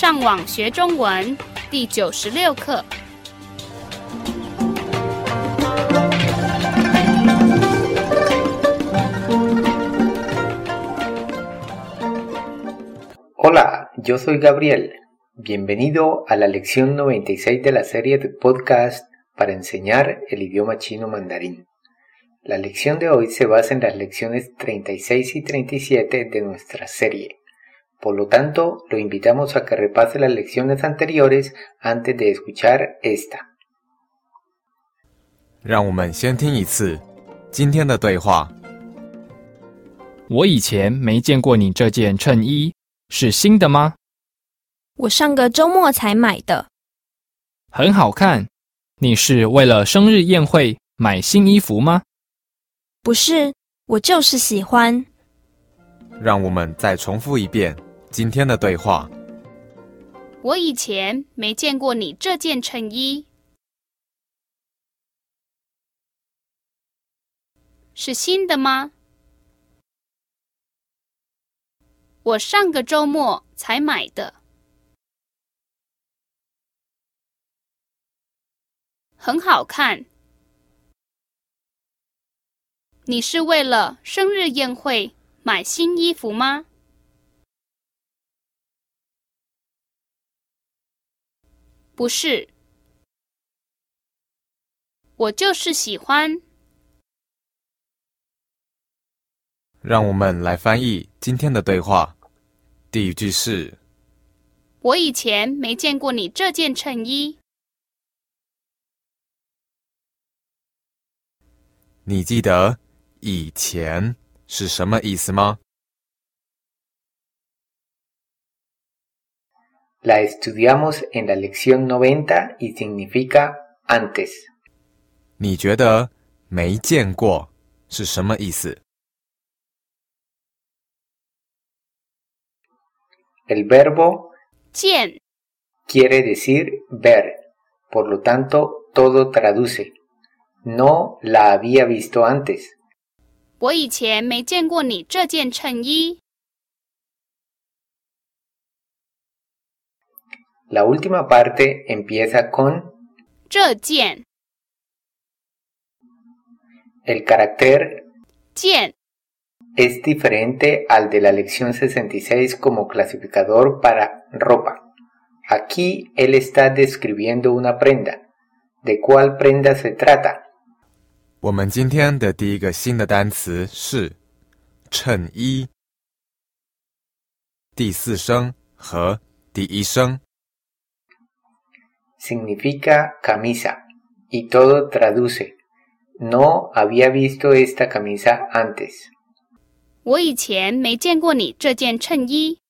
上网学中文第九十六课。Hola, yo soy Gabriel. Bienvenido a la lección 96 de la serie de podcast para enseñar el idioma chino mandarín. La lección de hoy se basa en las lecciones 36 y 37 de nuestra serie. Por lo tanto, lo invitamos a que repase las lecciones anteriores antes de escuchar esta. 让我们先听一次今天的对话。我以前没见过你这件衬衣，是新的吗？我上个周末才买的。很好看。你是为了生日宴会买新衣服吗？不是，我就是喜欢。让我们再重复一遍今天的对话。我以前没见过你这件衬衣，是新的吗？我上个周末才买的，很好看。你是为了生日宴会买新衣服吗？不是，我就是喜欢。让我们来翻译今天的对话。第一句是：我以前没见过你这件衬衣。你记得以前是什么意思吗 ？La estudiamos en la lección noventa y significa antes。你觉得没见过是什么意思？El verbo 见 quiere decir ver, por lo tanto todo traduce. No la había visto antes. 我以前没见过你这件衬衣。 La última parte empieza con 这件 el carácter 件 es diferente al de la lección 66 como clasificador para ropa. Aquí él está describiendo una prenda. ¿De cuál prenda se trata? 我们今天的第一个新的单词是衬衣，第四声和第一声。 Significa camisa y todo traduce. No había visto esta camisa antes. 我以前没见过你这件衬衣。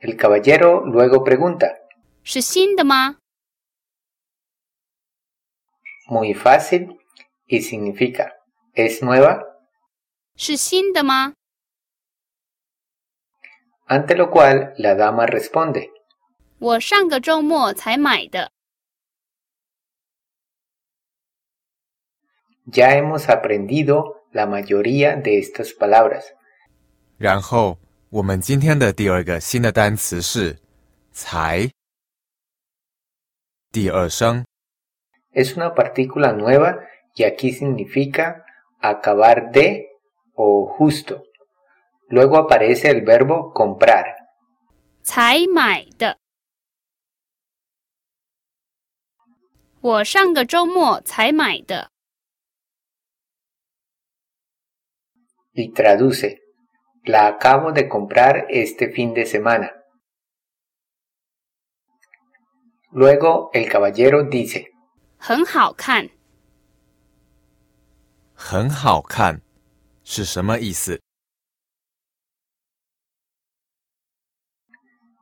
El caballero luego pregunta. 是新的吗？Muy fácil y significa ¿es nueva? 是新的吗 ？Ante lo cual la dama responde. 我上个周末才买的。Ya hemos aprendido la mayoría de estas palabras. 然后我们今天的第二个新的单词是“才”，第二声。Es una partícula nueva y aquí significa acabar de o justo. Luego aparece el verbo comprar. 才买的。我上个周末才买的。y traduce, la acabo de comprar este fin de semana. Luego el caballero dice, 很好看。很好看是什么意思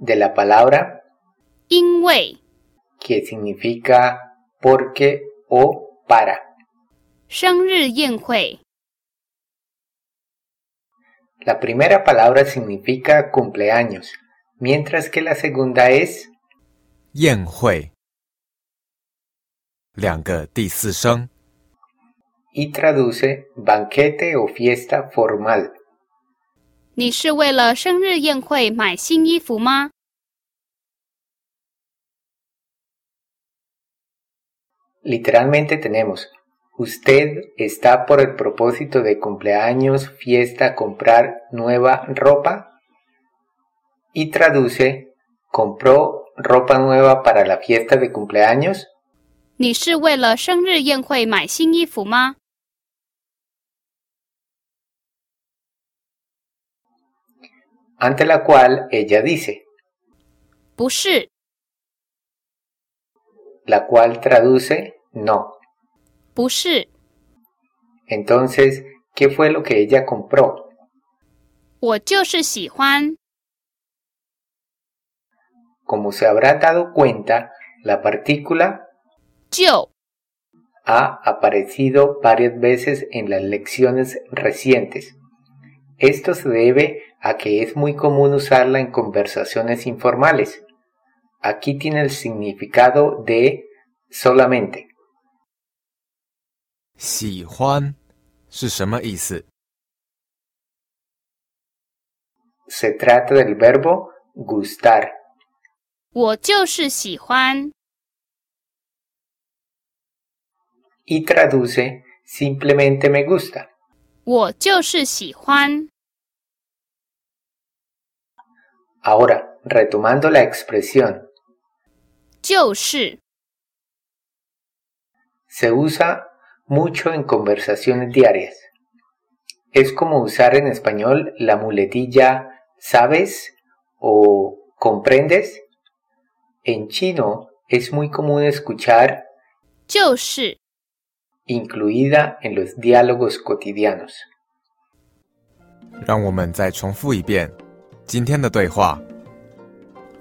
de la palabra 因为 que significa porque o para. 生日宴会 La primera palabra significa cumpleaños, mientras que la segunda es 宴会，两个第四声， y traduce banquete o fiesta formal. 你是为了生日宴会买新衣服吗？ Literalmente tenemos, usted está por el propósito de cumpleaños, fiesta, comprar nueva ropa y traduce, compró ropa nueva para la fiesta de cumpleaños 你是为了生日宴会买新衣服吗？ ante la cual ella dice, 不是， la cual traduce no. 不是， Entonces, ¿qué fue lo que ella compró? 我就是喜欢。 Como se habrá dado cuenta, la partícula 就 ha aparecido varias veces en las lecciones recientes. Esto se debe a que es muy común usarla en conversaciones informales. Aquí tiene el significado de solamente. 喜欢是什么意思？ Se trata del verbo gustar. 我就是喜欢。 y traduce simplemente me gusta. 我就是喜欢。 Ahora, retomando la expresión, 就是， se usa mucho en conversaciones diarias. Es como usar en español la muletilla ¿sabes? o ¿comprendes? En chino es muy común escuchar 就是， incluida en los diálogos cotidianos. 让我们再重复一遍 今天的对话。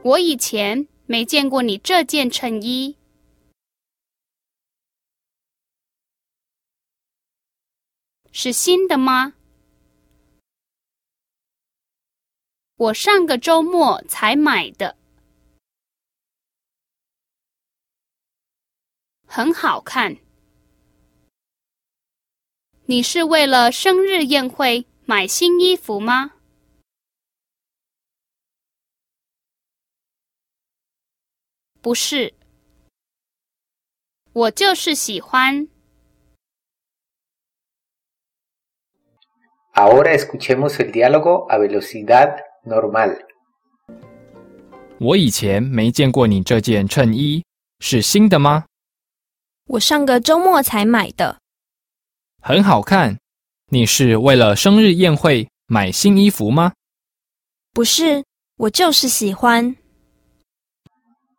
我以前没见过你这件衬衣。是新的吗？我上个周末才买的，很好看。你是为了生日宴会买新衣服吗？不是，我就是喜欢。Ahora escuchemos el diálogo a velocidad normal. 我以前没见过你这件衬衣，是新的吗？我上个周末才买的。很好看。你是为了生日宴会买新衣服吗？不是，我就是喜欢。